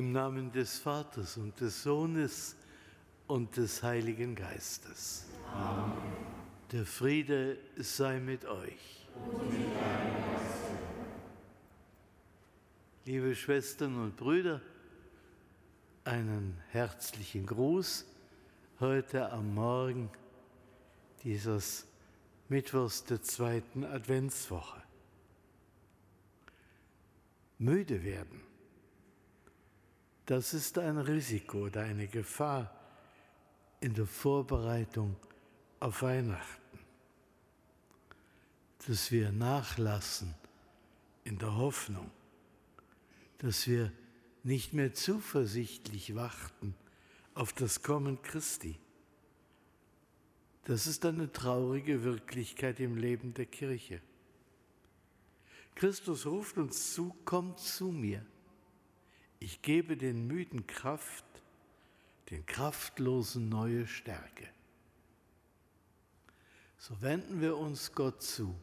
Namen des Vaters und des Sohnes und des Heiligen Geistes. Amen. Der Friede sei mit euch. Und mit Liebe Schwestern und Brüder, einen herzlichen Gruß heute am Morgen dieses Mittwochs der zweiten Adventswoche. Müde werden, das ist ein Risiko oder eine Gefahr in der Vorbereitung auf Weihnachten, dass wir nachlassen in der Hoffnung, dass wir nicht mehr zuversichtlich warten auf das Kommen Christi. Das ist eine traurige Wirklichkeit im Leben der Kirche. Christus ruft uns zu, kommt zu mir. Ich gebe den Müden Kraft, den Kraftlosen neue Stärke. So wenden wir uns Gott zu.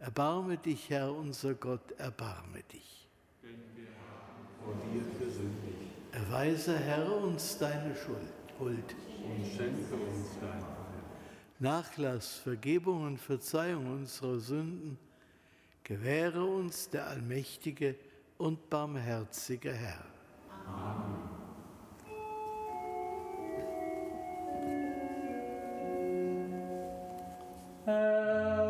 Erbarme dich, Herr unser Gott, erbarme dich. Denn wir haben vor dir gesündigt. Erweise, Herr, uns deine Schuld. Huld. Und schenke uns dein. Nachlass, Vergebung und Verzeihung unserer Sünden gewähre uns der allmächtige und barmherzige Herr. Amen.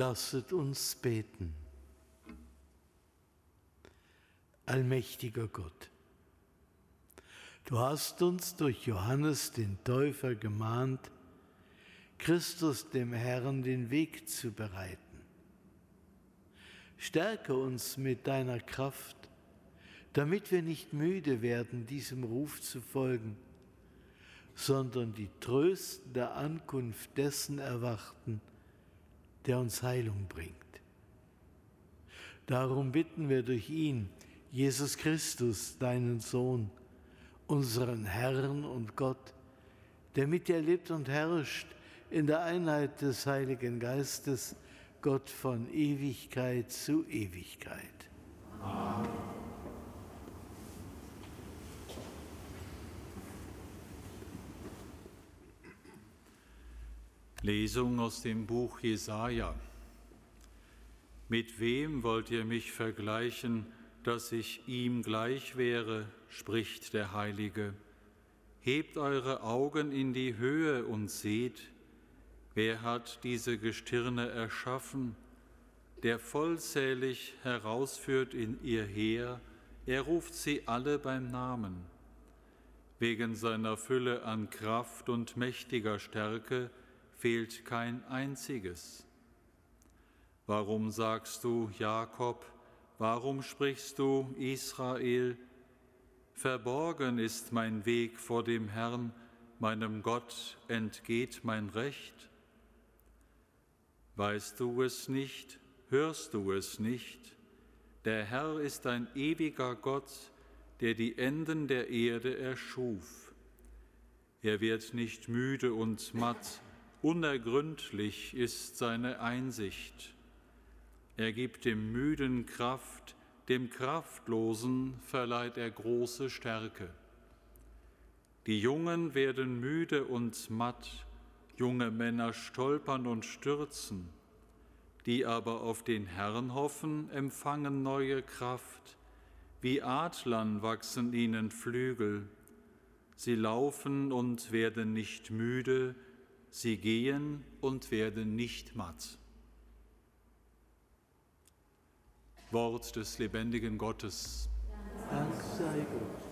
Lasset uns beten. Allmächtiger Gott, du hast uns durch Johannes den Täufer gemahnt, Christus dem Herrn den Weg zu bereiten. Stärke uns mit deiner Kraft, damit wir nicht müde werden, diesem Ruf zu folgen, sondern die tröstende Ankunft dessen erwarten, der uns Heilung bringt. Darum bitten wir durch ihn, Jesus Christus, deinen Sohn, unseren Herrn und Gott, der mit dir lebt und herrscht in der Einheit des Heiligen Geistes, Gott von Ewigkeit zu Ewigkeit. Amen. Lesung aus dem Buch Jesaja. Mit wem wollt ihr mich vergleichen, dass ich ihm gleich wäre, spricht der Heilige. Hebt eure Augen in die Höhe und seht, wer hat diese Gestirne erschaffen, der vollzählig herausführt in ihr Heer, er ruft sie alle beim Namen. Wegen seiner Fülle an Kraft und mächtiger Stärke, fehlt kein einziges. Warum sagst du, Jakob, warum sprichst du, Israel, verborgen ist mein Weg vor dem Herrn, meinem Gott entgeht mein Recht? Weißt du es nicht, hörst du es nicht? Der Herr ist ein ewiger Gott, der die Enden der Erde erschuf. Er wird nicht müde und matt, Unergründlich ist seine Einsicht. Er gibt dem Müden Kraft, dem Kraftlosen verleiht er große Stärke. Die Jungen werden müde und matt, junge Männer stolpern und stürzen, die aber auf den Herrn hoffen, empfangen neue Kraft, wie Adlern wachsen ihnen Flügel, sie laufen und werden nicht müde, Sie gehen und werden nicht matt. Wort des lebendigen Gottes. Dank sei Gott.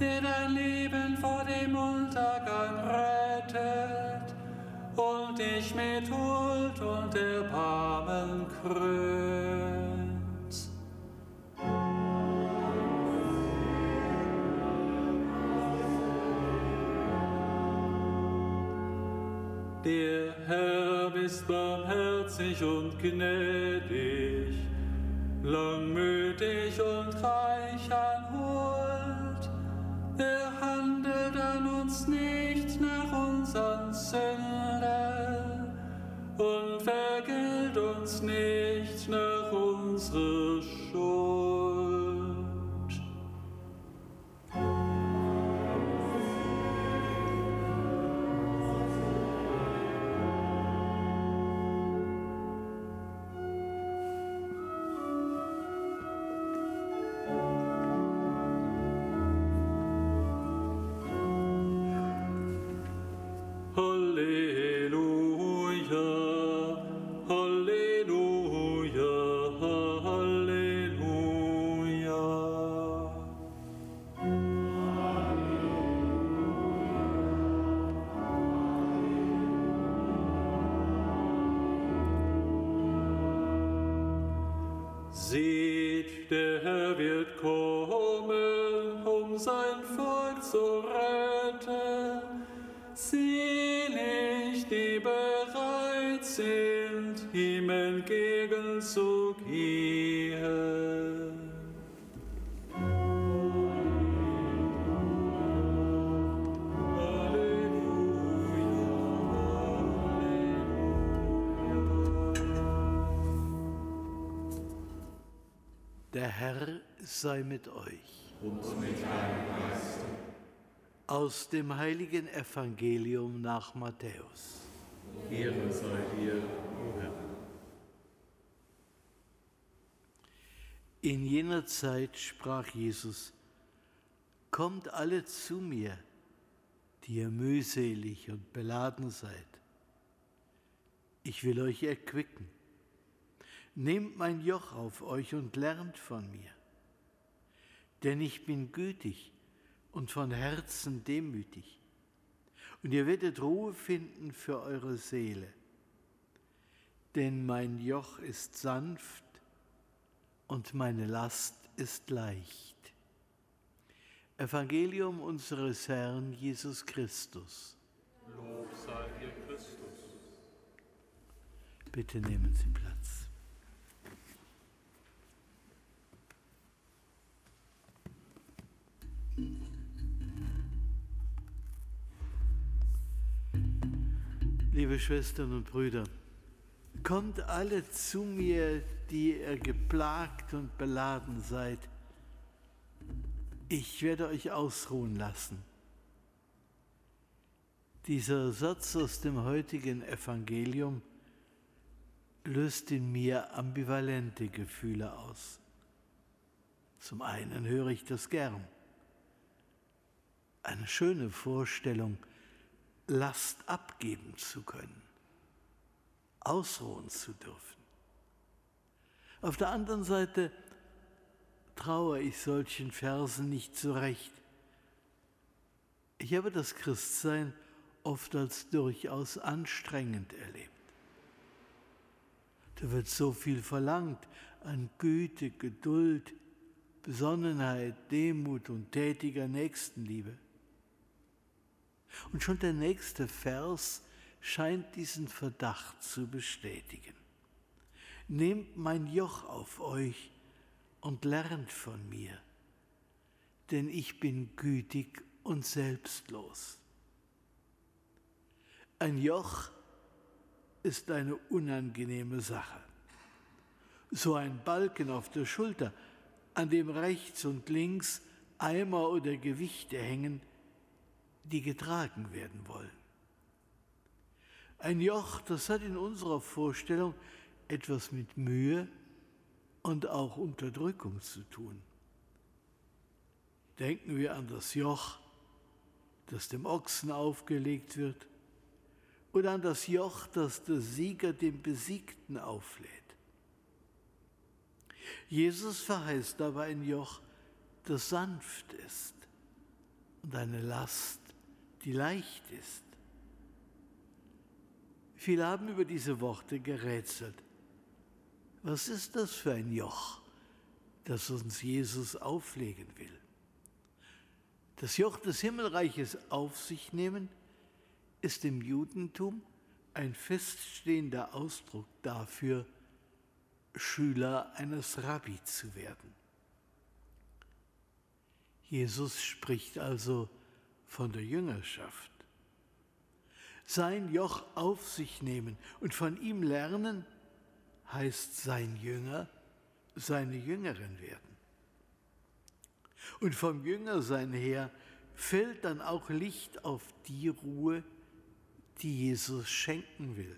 Der dein Leben vor dem Untergang rettet und dich mit Huld und Erbarmen krönt. Der Herr ist barmherzig und gnädig, langmütig name. Wird kommen, um sein Volk zu retten. Selig, die bereit sind, ihm entgegenzugehen. Der Herr sei mit euch. Aus dem heiligen Evangelium nach Matthäus. Ehre sei dir, o Herr. In jener Zeit sprach Jesus, Kommt alle zu mir, die ihr mühselig und beladen seid. Ich will euch erquicken. Nehmt mein Joch auf euch und lernt von mir. Denn ich bin gütig und von Herzen demütig. Und ihr werdet Ruhe finden für eure Seele. Denn mein Joch ist sanft und meine Last ist leicht. Evangelium unseres Herrn Jesus Christus. Lob sei dir, Christus. Bitte nehmen Sie Platz. Liebe Schwestern und Brüder, kommt alle zu mir, die ihr geplagt und beladen seid. Ich werde euch ausruhen lassen. Dieser Satz aus dem heutigen Evangelium löst in mir ambivalente Gefühle aus. Zum einen höre ich das gern. Eine schöne Vorstellung, Last abgeben zu können, ausruhen zu dürfen. Auf der anderen Seite traue ich solchen Versen nicht zurecht. Ich habe das Christsein oft als durchaus anstrengend erlebt. Da wird so viel verlangt an Güte, Geduld, Besonnenheit, Demut und tätiger Nächstenliebe. Und schon der nächste Vers scheint diesen Verdacht zu bestätigen. Nehmt mein Joch auf euch und lernt von mir, denn ich bin gütig und selbstlos. Ein Joch ist eine unangenehme Sache. So ein Balken auf der Schulter, an dem rechts und links Eimer oder Gewichte hängen, die getragen werden wollen. Ein Joch, das hat in unserer Vorstellung etwas mit Mühe und auch Unterdrückung zu tun. Denken wir an das Joch, das dem Ochsen aufgelegt wird, oder an das Joch, das der Sieger dem Besiegten auflädt. Jesus verheißt aber ein Joch, das sanft ist und eine Last, die leicht ist. Viele haben über diese Worte gerätselt. Was ist das für ein Joch, das uns Jesus auflegen will? Das Joch des Himmelreiches auf sich nehmen, ist im Judentum ein feststehender Ausdruck dafür, Schüler eines Rabbi zu werden. Jesus spricht also von der Jüngerschaft. Sein Joch auf sich nehmen und von ihm lernen, heißt sein Jünger, seine Jüngerin werden. Und vom Jüngersein her fällt dann auch Licht auf die Ruhe, die Jesus schenken will.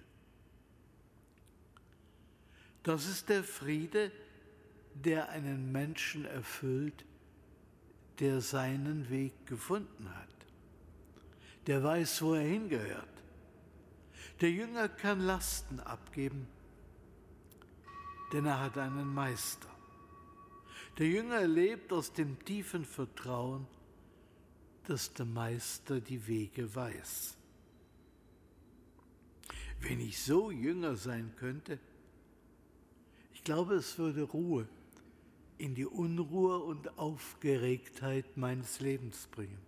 Das ist der Friede, der einen Menschen erfüllt, der seinen Weg gefunden hat, der weiß, wo er hingehört. Der Jünger kann Lasten abgeben, denn er hat einen Meister. Der Jünger lebt aus dem tiefen Vertrauen, dass der Meister die Wege weiß. Wenn ich so Jünger sein könnte, ich glaube, es würde Ruhe in die Unruhe und Aufgeregtheit meines Lebens bringen.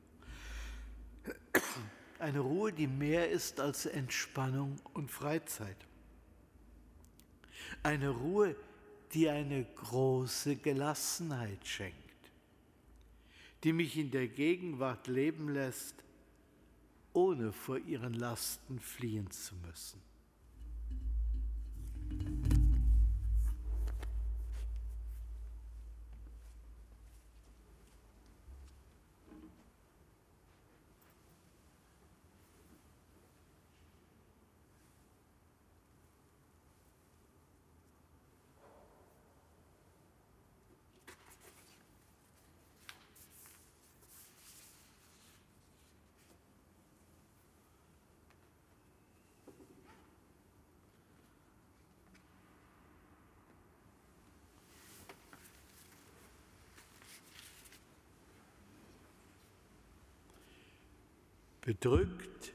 Eine Ruhe, die mehr ist als Entspannung und Freizeit. Eine Ruhe, die eine große Gelassenheit schenkt, die mich in der Gegenwart leben lässt, ohne vor ihren Lasten fliehen zu müssen. Bedrückt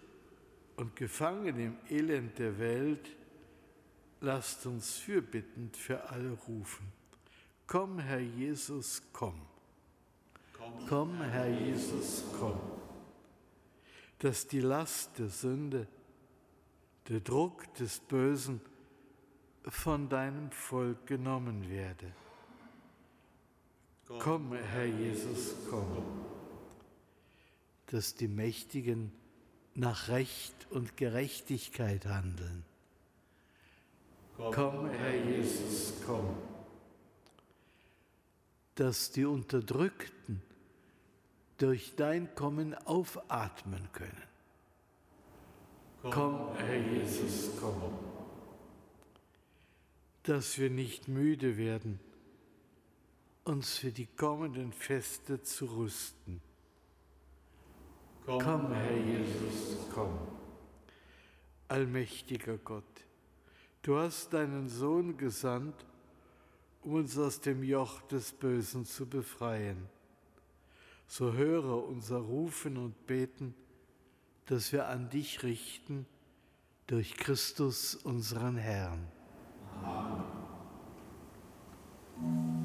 und gefangen im Elend der Welt, lasst uns fürbittend für alle rufen. Komm, Herr Jesus, komm. Komm, komm Herr Jesus, komm. Dass die Last der Sünde, der Druck des Bösen von deinem Volk genommen werde. Komm, Herr Jesus, komm dass die Mächtigen nach Recht und Gerechtigkeit handeln. Komm, Herr Jesus, komm. Dass die Unterdrückten durch dein Kommen aufatmen können. Komm Herr Jesus, komm. Dass wir nicht müde werden, uns für die kommenden Feste zu rüsten Komm, komm Herr Jesus, komm. Allmächtiger Gott, du hast deinen Sohn gesandt, um uns aus dem Joch des Bösen zu befreien. So höre unser Rufen und Beten, dass wir an dich richten durch Christus unseren Herrn. Amen.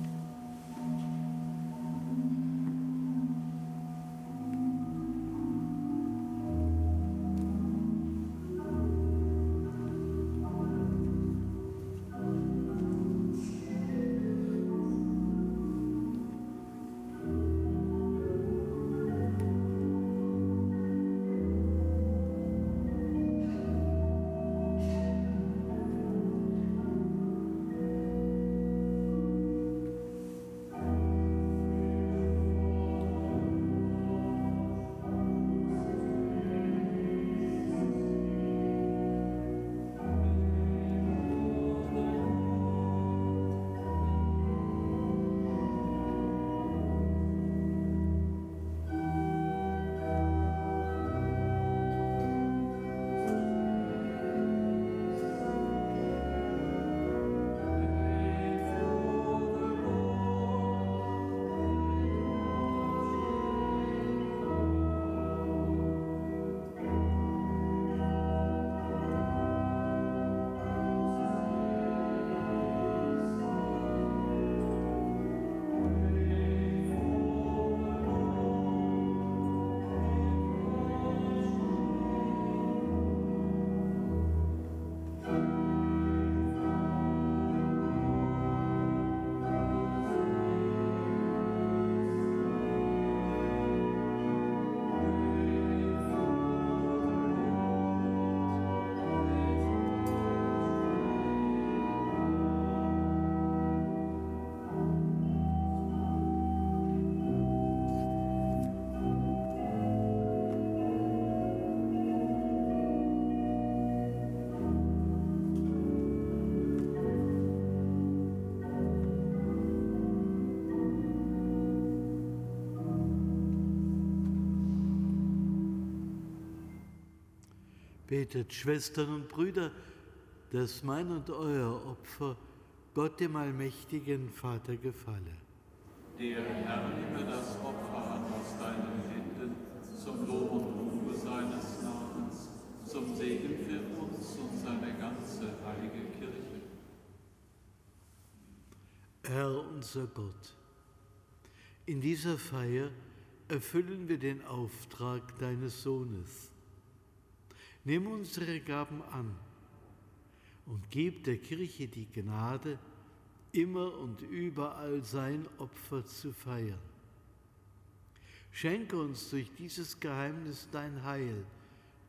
Betet, Schwestern und Brüder, dass mein und euer Opfer Gott dem allmächtigen Vater gefalle. Der Herr nehme das Opfer an aus deinen Händen zum Lob und Ruhe seines Namens, zum Segen für uns und seine ganze heilige Kirche. Herr unser Gott, in dieser Feier erfüllen wir den Auftrag deines Sohnes. Nimm unsere Gaben an und gib der Kirche die Gnade, immer und überall sein Opfer zu feiern. Schenke uns durch dieses Geheimnis dein Heil,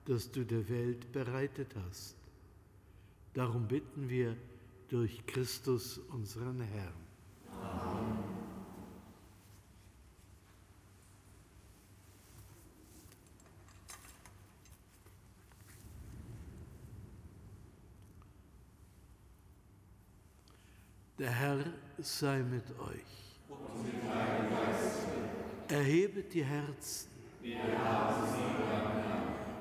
das du der Welt bereitet hast. Darum bitten wir durch Christus unseren Herrn. Amen. Der Herr sei mit euch. Erhebet die Herzen.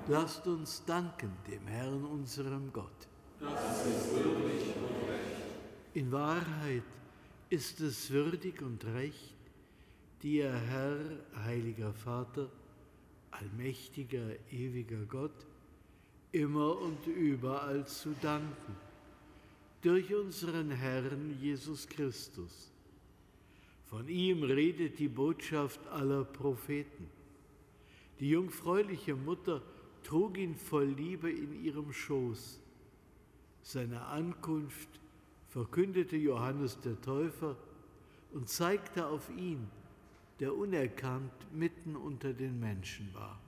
Lasst uns danken dem Herrn, unserem Gott. Das ist würdig und recht. In Wahrheit ist es würdig und recht, dir, Herr, heiliger Vater, allmächtiger, ewiger Gott, immer und überall zu danken durch unseren Herrn Jesus Christus. Von ihm redet die Botschaft aller Propheten. Die jungfräuliche Mutter trug ihn voll Liebe in ihrem Schoß. Seine Ankunft verkündete Johannes der Täufer und zeigte auf ihn, der unerkannt mitten unter den Menschen war.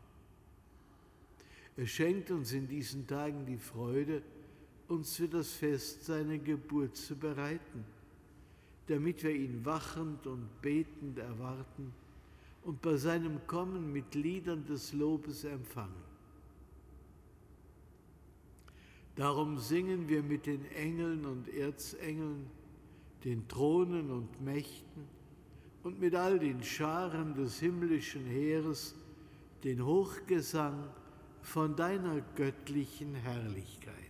Er schenkt uns in diesen Tagen die Freude, uns für das Fest seiner Geburt zu bereiten, damit wir ihn wachend und betend erwarten und bei seinem Kommen mit Liedern des Lobes empfangen. Darum singen wir mit den Engeln und Erzengeln, den Thronen und Mächten und mit all den Scharen des himmlischen Heeres den Hochgesang von deiner göttlichen Herrlichkeit.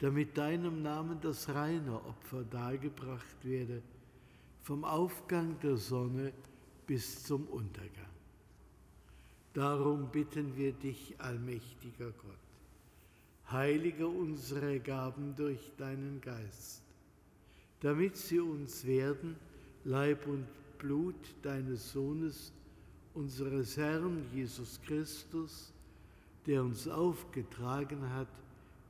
damit deinem Namen das reine Opfer dargebracht werde, vom Aufgang der Sonne bis zum Untergang. Darum bitten wir dich, allmächtiger Gott, heilige unsere Gaben durch deinen Geist, damit sie uns werden, Leib und Blut deines Sohnes, unseres Herrn Jesus Christus, der uns aufgetragen hat,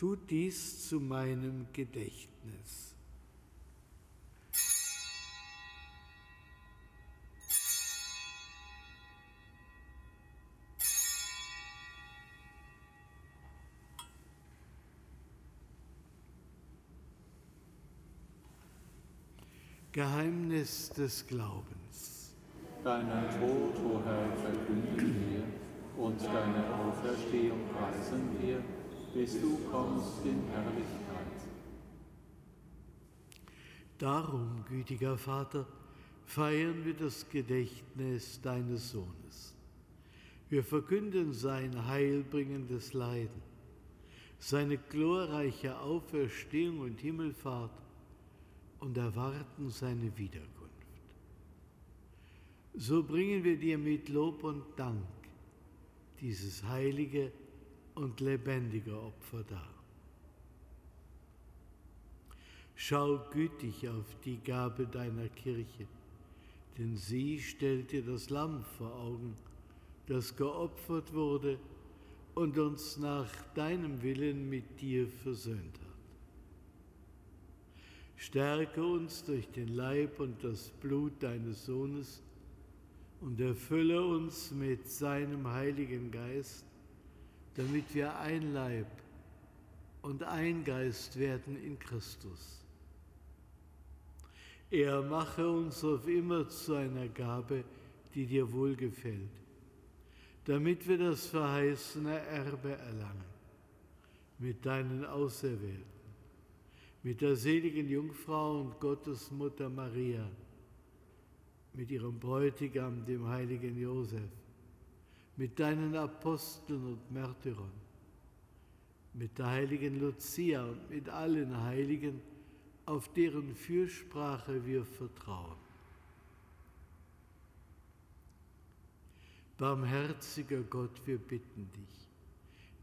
Tut dies zu meinem Gedächtnis. Geheimnis des Glaubens. Deinen Tod, o Herr, verkünden wir und deine Auferstehung preisen wir, bis du kommst in Herrlichkeit. Darum, gütiger Vater, feiern wir das Gedächtnis deines Sohnes. Wir verkünden sein heilbringendes Leiden, seine glorreiche Auferstehung und Himmelfahrt und erwarten seine Wiederkunft. So bringen wir dir mit Lob und Dank dieses heilige und lebendige Opfer dar. Schau gütig auf die Gabe deiner Kirche, denn sie stellt dir das Lamm vor Augen, das geopfert wurde und uns nach deinem Willen mit dir versöhnt hat. Stärke uns durch den Leib und das Blut deines Sohnes und erfülle uns mit seinem Heiligen Geist, damit wir ein Leib und ein Geist werden in Christus. Er mache uns auf immer zu einer Gabe, die dir wohlgefällt, damit wir das verheißene Erbe erlangen mit deinen Auserwählten mit der seligen Jungfrau und Gottesmutter Maria, mit ihrem Bräutigam, dem heiligen Josef, mit deinen Aposteln und Märtyrern, mit der heiligen Lucia und mit allen Heiligen, auf deren Fürsprache wir vertrauen. Barmherziger Gott, wir bitten dich,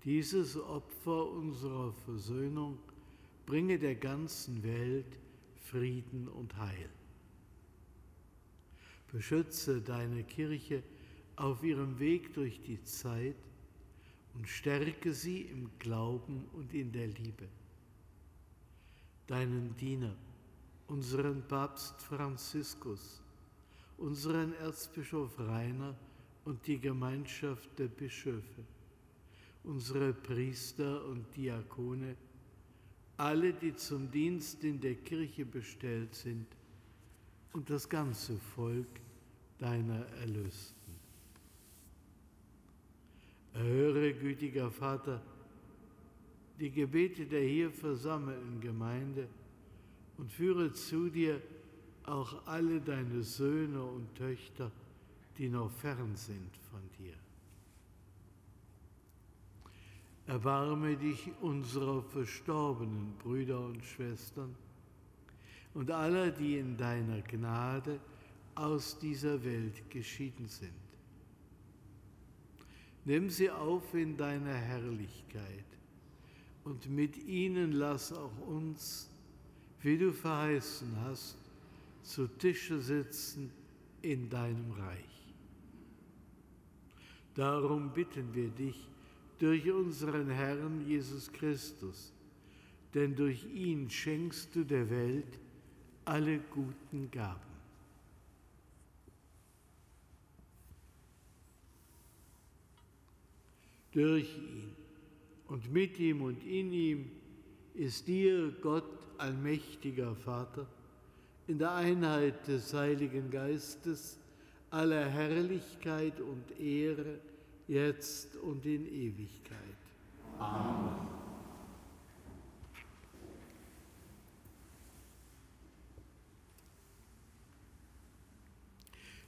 dieses Opfer unserer Versöhnung bringe der ganzen Welt Frieden und Heil. Beschütze deine Kirche auf ihrem Weg durch die Zeit und stärke sie im Glauben und in der Liebe. Deinen Diener, unseren Papst Franziskus, unseren Erzbischof Rainer und die Gemeinschaft der Bischöfe, unsere Priester und Diakone, alle, die zum Dienst in der Kirche bestellt sind und das ganze Volk deiner Erlösten. Erhöre, gütiger Vater, die Gebete der hier versammelten Gemeinde und führe zu dir auch alle deine Söhne und Töchter, die noch fern sind von dir. Erbarme dich unserer verstorbenen Brüder und Schwestern und aller, die in deiner Gnade aus dieser Welt geschieden sind. Nimm sie auf in deiner Herrlichkeit und mit ihnen lass auch uns, wie du verheißen hast, zu Tische sitzen in deinem Reich. Darum bitten wir dich, durch unseren Herrn Jesus Christus, denn durch ihn schenkst du der Welt alle guten Gaben. Durch ihn und mit ihm und in ihm ist dir, Gott, allmächtiger Vater, in der Einheit des Heiligen Geistes aller Herrlichkeit und Ehre, jetzt und in Ewigkeit. Amen.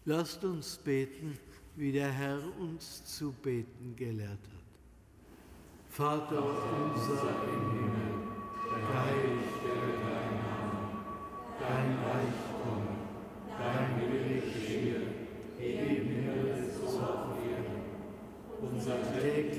Lasst uns beten, wie der Herr uns zu beten gelehrt hat. Vater unser im Himmel, geheiligt werde dein Name, dein Reich komme, dein Wille geschehe, wie im Himmel so auf Erden. Unser tägliches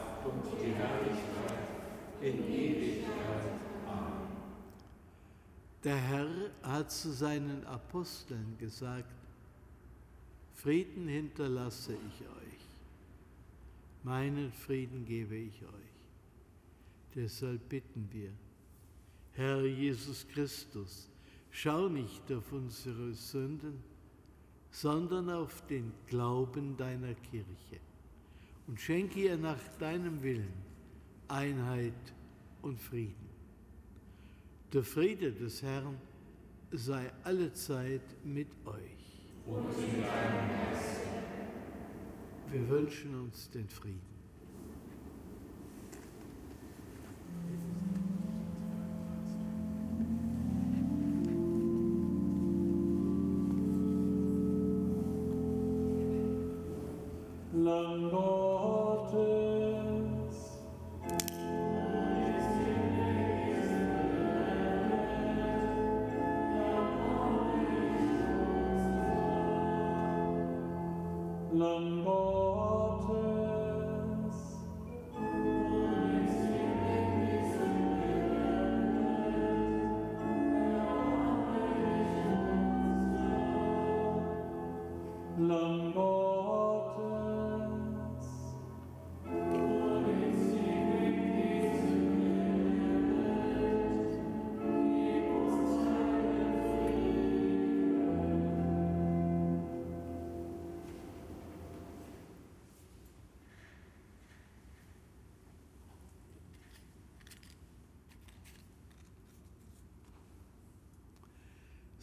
und die Herrlichkeit in Ewigkeit. Amen. Der Herr hat zu seinen Aposteln gesagt, Frieden hinterlasse ich euch, meinen Frieden gebe ich euch. Deshalb bitten wir, Herr Jesus Christus, schau nicht auf unsere Sünden, sondern auf den Glauben deiner Kirche und schenke ihr nach deinem Willen Einheit und Frieden. Der Friede des Herrn sei allezeit mit euch und mit deinem Geist. Wir wünschen uns den Frieden.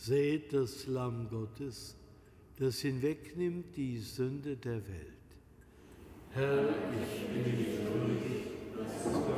Seht das Lamm Gottes, das hinwegnimmt die Sünde der Welt. Herr, ich bin würdig, dass du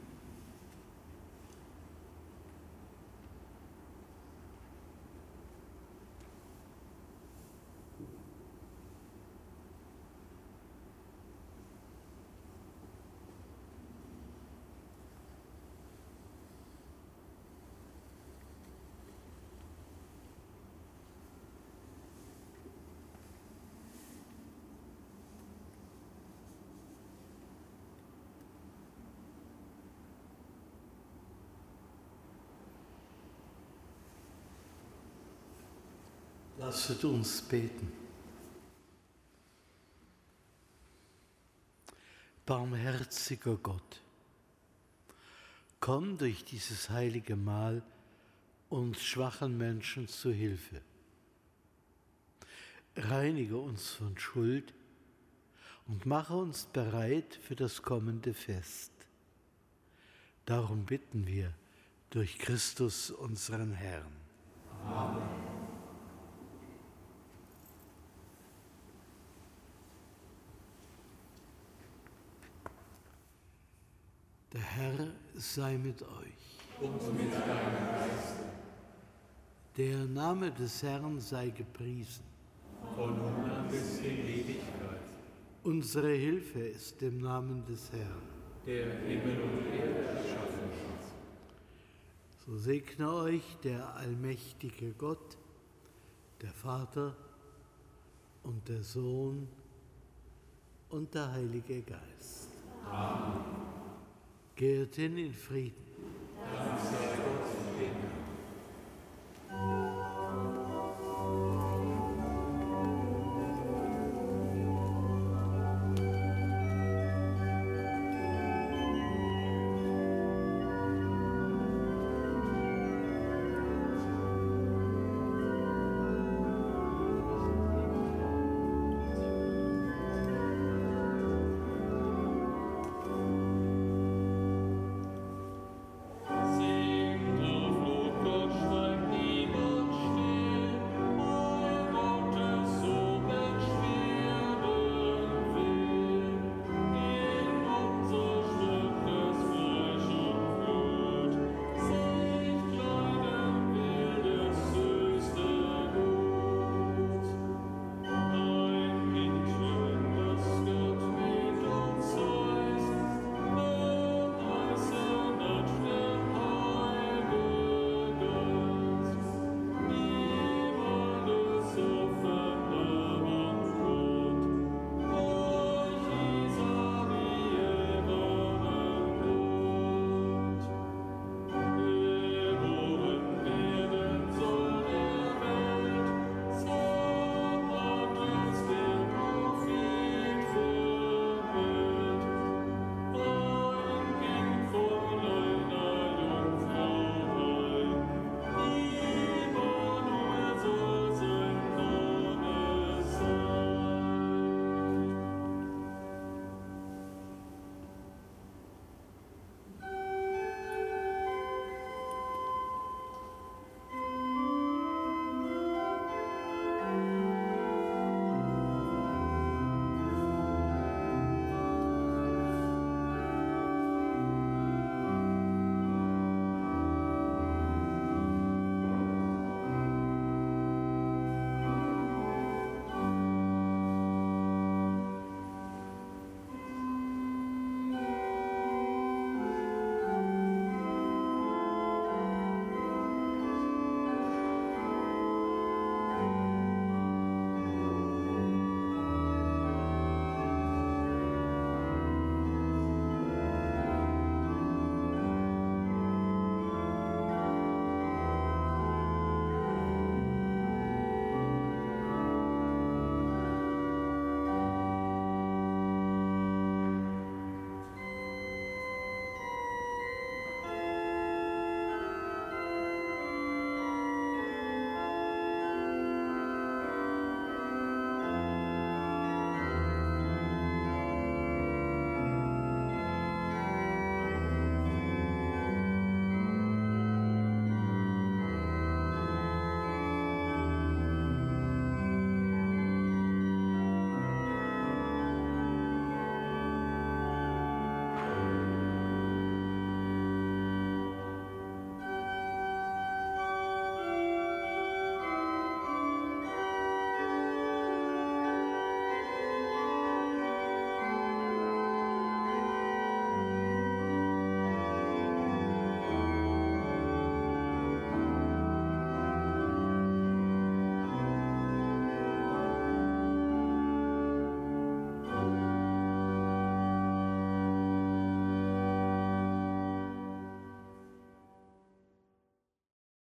Lasset uns beten. Barmherziger Gott, komm durch dieses heilige Mahl uns schwachen Menschen zu Hilfe. Reinige uns von Schuld und mache uns bereit für das kommende Fest. Darum bitten wir durch Christus unseren Herrn. Amen. Der Herr sei mit euch. Und mit deinem Geiste. Der Name des Herrn sei gepriesen. Von nun an bis in Ewigkeit. Unsere Hilfe ist im Namen des Herrn. Der Himmel und Erde erschaffen hat. So segne euch der allmächtige Gott, der Vater und der Sohn und der Heilige Geist. Amen. Geht hin in Frieden. Danke.